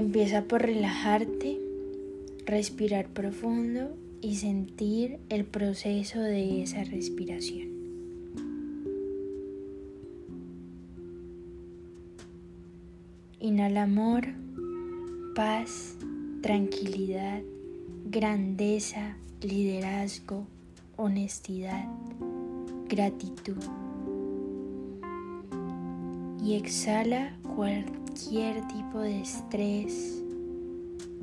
Empieza por relajarte, respirar profundo y sentir el proceso de esa respiración. Inhala amor, paz, tranquilidad, grandeza, liderazgo, honestidad, gratitud. Y exhala cualquier tipo de estrés,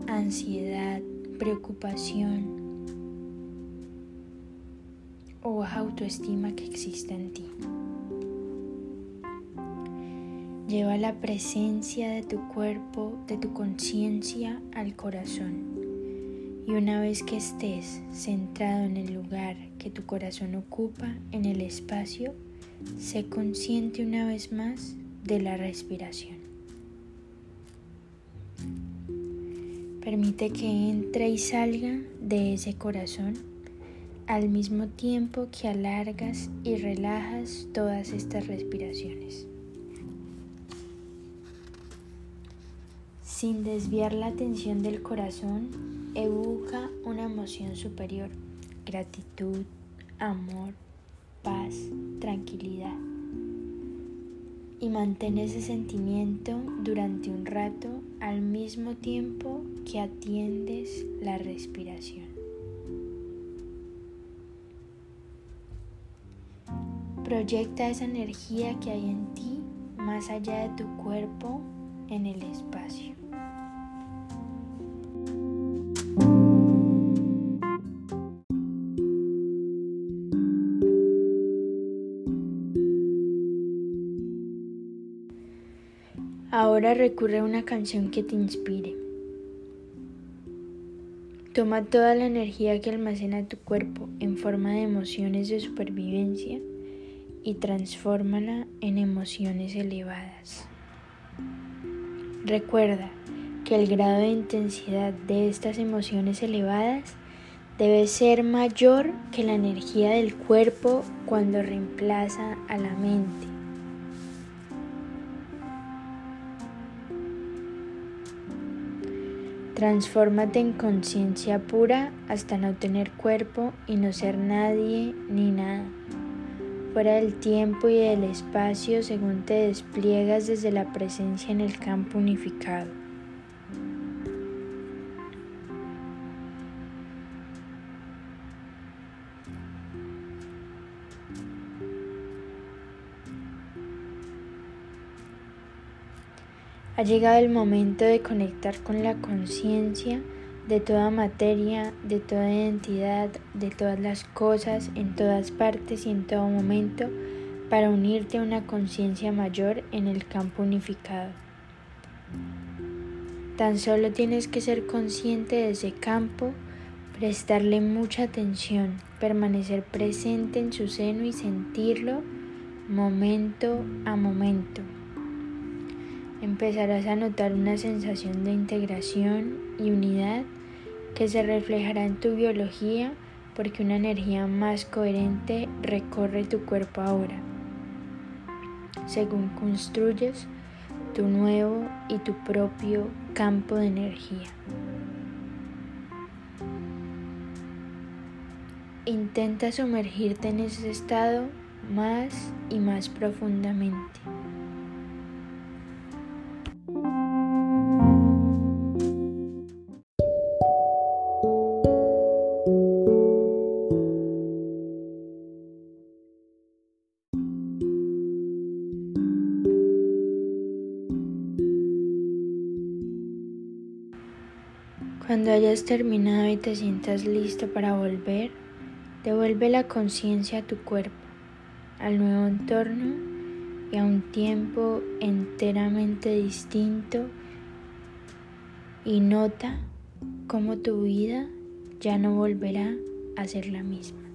ansiedad, preocupación o baja autoestima que exista en ti. Lleva la presencia de tu cuerpo, de tu conciencia al corazón. Y una vez que estés centrado en el lugar que tu corazón ocupa en el espacio, sé consciente una vez más de la respiración. Permite que entre y salga de ese corazón al mismo tiempo que alargas y relajas todas estas respiraciones. Sin desviar la atención del corazón, evoca una emoción superior, gratitud, amor, paz, tranquilidad. Y mantén ese sentimiento durante un rato al mismo tiempo que atiendes la respiración. Proyecta esa energía que hay en ti más allá de tu cuerpo en el espacio. Ahora recurre a una canción que te inspire. Toma toda la energía que almacena tu cuerpo en forma de emociones de supervivencia y transfórmala en emociones elevadas. Recuerda que el grado de intensidad de estas emociones elevadas debe ser mayor que la energía del cuerpo cuando reemplaza a la mente. Transfórmate en conciencia pura hasta no tener cuerpo y no ser nadie ni nada. Fuera del tiempo y del espacio según te despliegas desde la presencia en el campo unificado. Ha llegado el momento de conectar con la conciencia de toda materia, de toda identidad, de todas las cosas, en todas partes y en todo momento, para unirte a una conciencia mayor en el campo unificado. Tan solo tienes que ser consciente de ese campo, prestarle mucha atención, permanecer presente en su seno y sentirlo momento a momento empezarás a notar una sensación de integración y unidad que se reflejará en tu biología porque una energía más coherente recorre tu cuerpo ahora, según construyes tu nuevo y tu propio campo de energía. Intenta sumergirte en ese estado más y más profundamente. Cuando hayas terminado y te sientas listo para volver, devuelve la conciencia a tu cuerpo, al nuevo entorno y a un tiempo enteramente distinto y nota cómo tu vida ya no volverá a ser la misma.